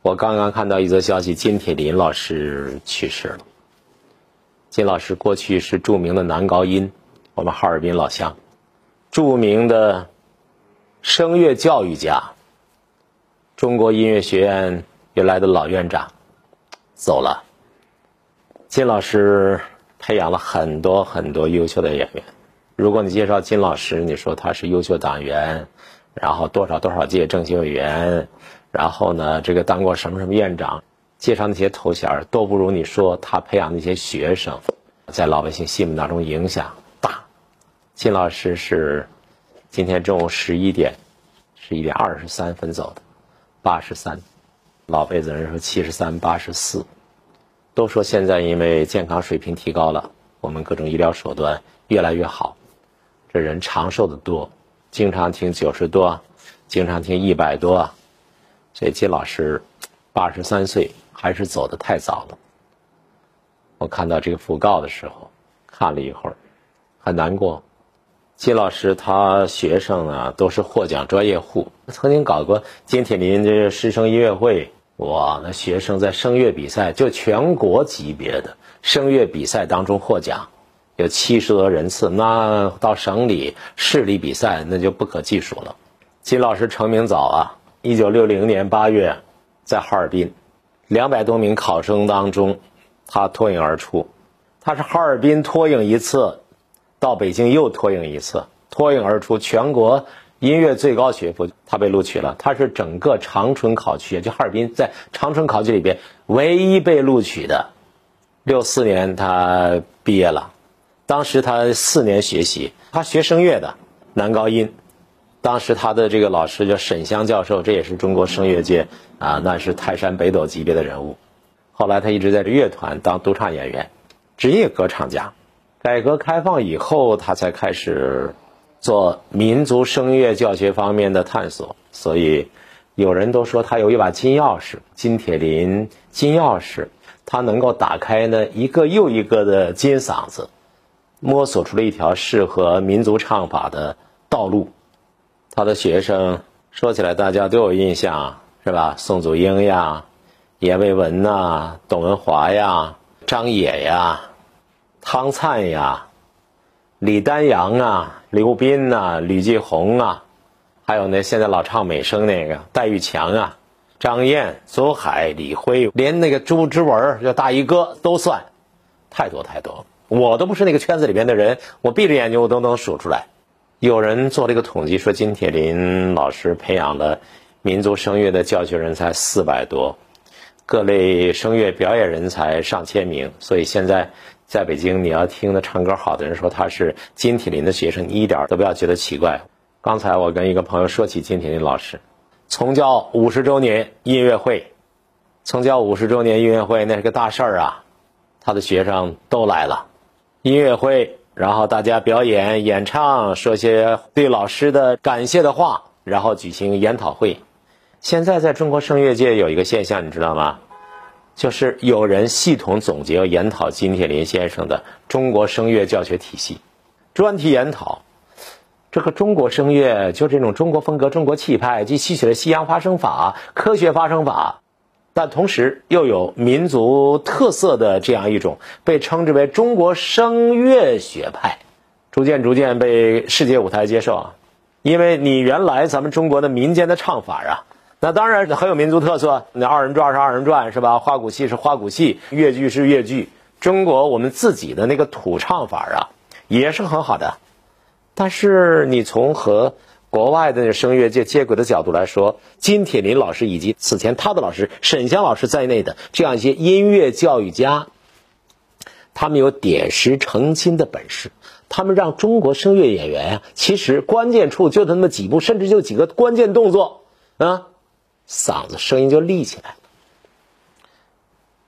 我刚刚看到一则消息，金铁林老师去世了。金老师过去是著名的男高音，我们哈尔滨老乡，著名的声乐教育家，中国音乐学院原来的老院长，走了。金老师培养了很多很多优秀的演员。如果你介绍金老师，你说他是优秀党员，然后多少多少届政协委员。然后呢，这个当过什么什么院长，介绍那些头衔都不如你说他培养那些学生，在老百姓心目当中影响大。金老师是今天中午十一点，十一点二十三分走的，八十三。老辈子人说七十三、八十四，都说现在因为健康水平提高了，我们各种医疗手段越来越好，这人长寿的多，经常听九十多，经常听一百多。所以金老师八十三岁还是走的太早了。我看到这个讣告的时候，看了一会儿，很难过。金老师他学生呢都是获奖专业户，曾经搞过金铁林这个师生音乐会。哇，那学生在声乐比赛就全国级别的声乐比赛当中获奖，有七十多人次。那到省里、市里比赛那就不可计数了。金老师成名早啊。一九六零年八月，在哈尔滨，两百多名考生当中，他脱颖而出。他是哈尔滨脱颖一次，到北京又脱颖一次，脱颖而出。全国音乐最高学府，他被录取了。他是整个长春考区，也就哈尔滨在长春考区里边唯一被录取的。六四年他毕业了，当时他四年学习，他学声乐的，男高音。当时他的这个老师叫沈湘教授，这也是中国声乐界啊，那是泰山北斗级别的人物。后来他一直在这乐团当独唱演员，职业歌唱家。改革开放以后，他才开始做民族声乐教学方面的探索。所以，有人都说他有一把金钥匙，金铁林金钥匙，他能够打开呢一个又一个的金嗓子，摸索出了一条适合民族唱法的道路。他的学生说起来，大家都有印象，是吧？宋祖英呀，阎维文呐，董文华呀，张也呀，汤灿呀，李丹阳啊，刘斌呐，吕继红啊，还有那现在老唱美声那个戴玉强啊，张燕、左海、李辉，连那个朱之文叫大衣哥都算，太多太多了，我都不是那个圈子里边的人，我闭着眼睛我都能数出来。有人做了一个统计，说金铁霖老师培养了民族声乐的教学人才四百多，各类声乐表演人才上千名。所以现在在北京，你要听的唱歌好的人说他是金铁霖的学生，你一点都不要觉得奇怪。刚才我跟一个朋友说起金铁霖老师，从教五十周年音乐会，从教五十周年音乐会那是个大事儿啊，他的学生都来了，音乐会。然后大家表演、演唱，说些对老师的感谢的话，然后举行研讨会。现在在中国声乐界有一个现象，你知道吗？就是有人系统总结、研讨金铁霖先生的中国声乐教学体系，专题研讨。这个中国声乐就这种中国风格、中国气派，既吸取了西洋发声法、科学发声法。但同时又有民族特色的这样一种被称之为中国声乐学派，逐渐逐渐被世界舞台接受啊！因为你原来咱们中国的民间的唱法啊，那当然很有民族特色，那二人转是二人转是吧？花鼓戏是花鼓戏，越剧是越剧，中国我们自己的那个土唱法啊，也是很好的。但是你从和国外的声乐界接轨的角度来说，金铁霖老师以及此前他的老师沈湘老师在内的这样一些音乐教育家，他们有点石成金的本事。他们让中国声乐演员啊，其实关键处就那么几步，甚至就几个关键动作啊，嗓子声音就立起来。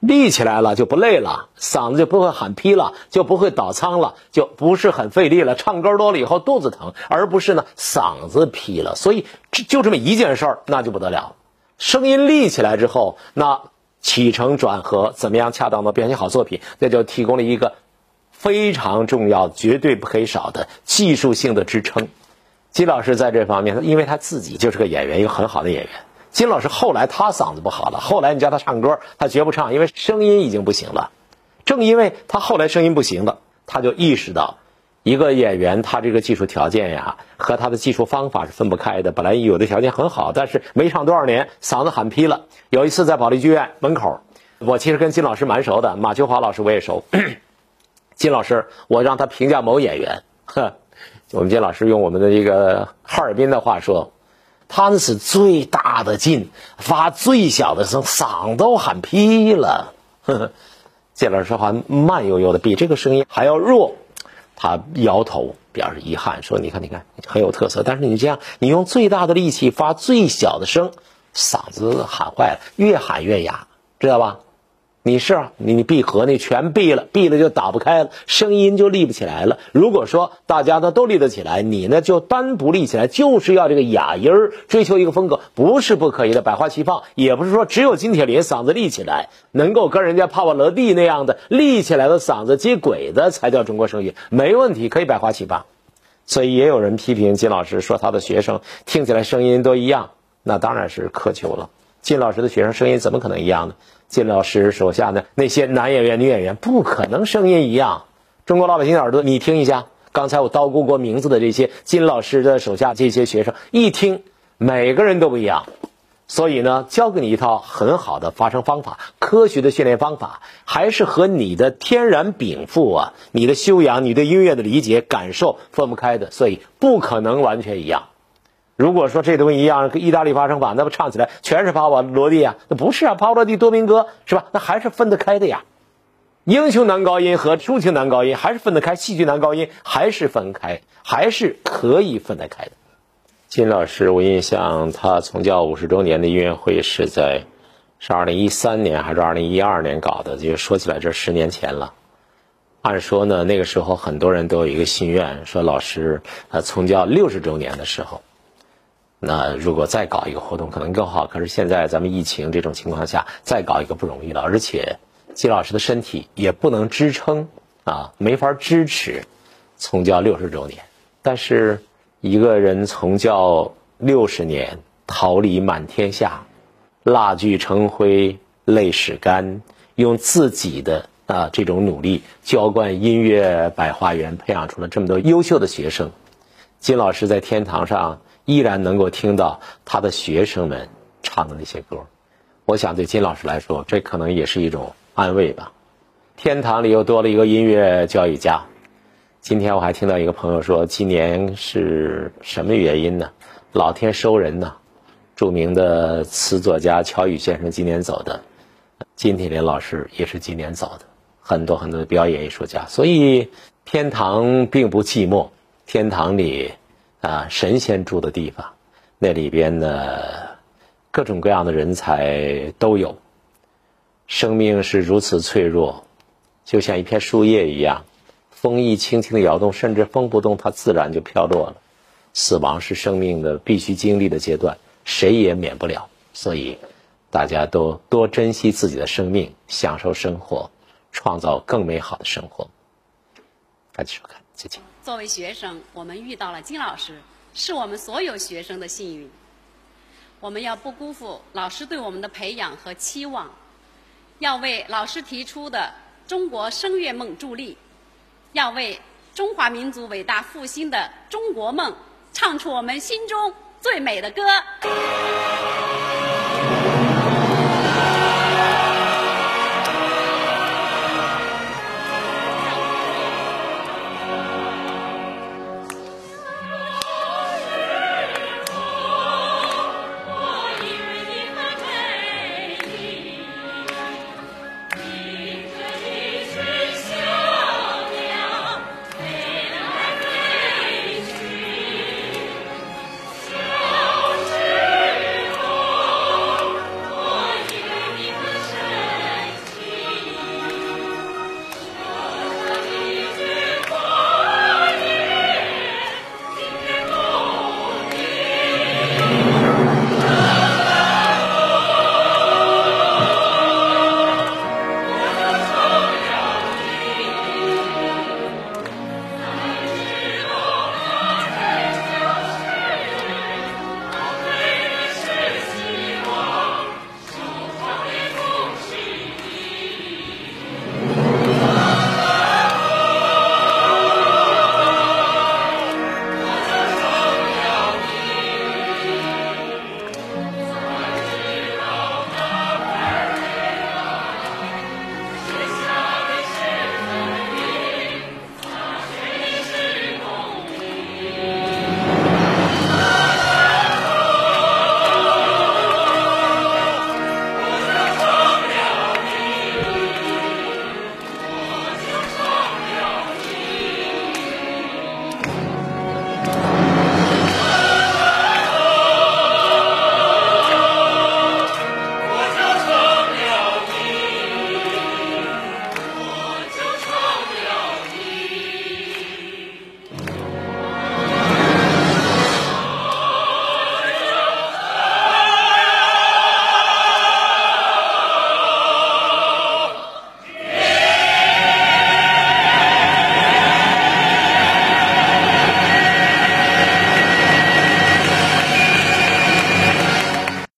立起来了就不累了，嗓子就不会喊劈了，就不会倒仓了，就不是很费力了。唱歌多了以后肚子疼，而不是呢嗓子劈了。所以这就这么一件事儿，那就不得了。声音立起来之后，那起承转合怎么样恰当的表现好作品，那就提供了一个非常重要、绝对不可以少的技术性的支撑。金老师在这方面，因为他自己就是个演员，一个很好的演员。金老师后来他嗓子不好了，后来你叫他唱歌，他绝不唱，因为声音已经不行了。正因为他后来声音不行了，他就意识到，一个演员他这个技术条件呀和他的技术方法是分不开的。本来有的条件很好，但是没唱多少年，嗓子喊劈了。有一次在保利剧院门口，我其实跟金老师蛮熟的，马秋华老师我也熟。金老师，我让他评价某演员，呵，我们金老师用我们的这个哈尔滨的话说。他那是最大的劲，发最小的声，嗓都喊劈了。呵呵，这老师还慢悠悠的，比这个声音还要弱。他摇头表示遗憾，说：“你看，你看，很有特色。但是你这样，你用最大的力气发最小的声，嗓子喊坏了，越喊越哑，知道吧？”你是啊，你闭合那全闭了，闭了就打不开了，声音就立不起来了。如果说大家呢都立得起来，你呢就单不立起来，就是要这个哑音儿，追求一个风格，不是不可以的，百花齐放，也不是说只有金铁霖嗓子立起来，能够跟人家帕瓦罗蒂那样的立起来的嗓子接轨的才叫中国声乐，没问题，可以百花齐放。所以也有人批评金老师说他的学生听起来声音都一样，那当然是苛求了。金老师的学生声音怎么可能一样呢？金老师手下的那些男演员、女演员不可能声音一样。中国老百姓耳朵，你听一下，刚才我叨咕过名字的这些金老师的手下这些学生，一听每个人都不一样。所以呢，教给你一套很好的发声方法，科学的训练方法，还是和你的天然禀赋啊、你的修养、你对音乐的理解、感受分不开的。所以不可能完全一样。如果说这东西一样，意大利发声法，那不唱起来全是帕瓦罗蒂啊？那不是啊，帕瓦罗蒂、多明戈是吧？那还是分得开的呀。英雄男高音和抒情男高音还是分得开，戏剧男高音还是分开，还是可以分得开的。金老师，我印象他从教五十周年的音乐会是在是二零一三年还是二零一二年搞的？就说起来这十年前了。按说呢，那个时候很多人都有一个心愿，说老师啊，从教六十周年的时候。那如果再搞一个活动，可能更好。可是现在咱们疫情这种情况下，再搞一个不容易了。而且，季老师的身体也不能支撑啊，没法支持从教六十周年。但是，一个人从教六十年，桃李满天下，蜡炬成灰泪始干，用自己的啊这种努力浇灌音乐百花园，培养出了这么多优秀的学生。金老师在天堂上。依然能够听到他的学生们唱的那些歌，我想对金老师来说，这可能也是一种安慰吧。天堂里又多了一个音乐教育家。今天我还听到一个朋友说，今年是什么原因呢？老天收人呢？著名的词作家乔羽先生今年走的，金铁霖老师也是今年走的，很多很多的表演艺术家。所以天堂并不寂寞，天堂里。啊，神仙住的地方，那里边呢，各种各样的人才都有。生命是如此脆弱，就像一片树叶一样，风一轻轻的摇动，甚至风不动，它自然就飘落了。死亡是生命的必须经历的阶段，谁也免不了。所以，大家都多珍惜自己的生命，享受生活，创造更美好的生活。感谢收看，再见。作为学生，我们遇到了金老师，是我们所有学生的幸运。我们要不辜负老师对我们的培养和期望，要为老师提出的中国声乐梦助力，要为中华民族伟大复兴的中国梦唱出我们心中最美的歌。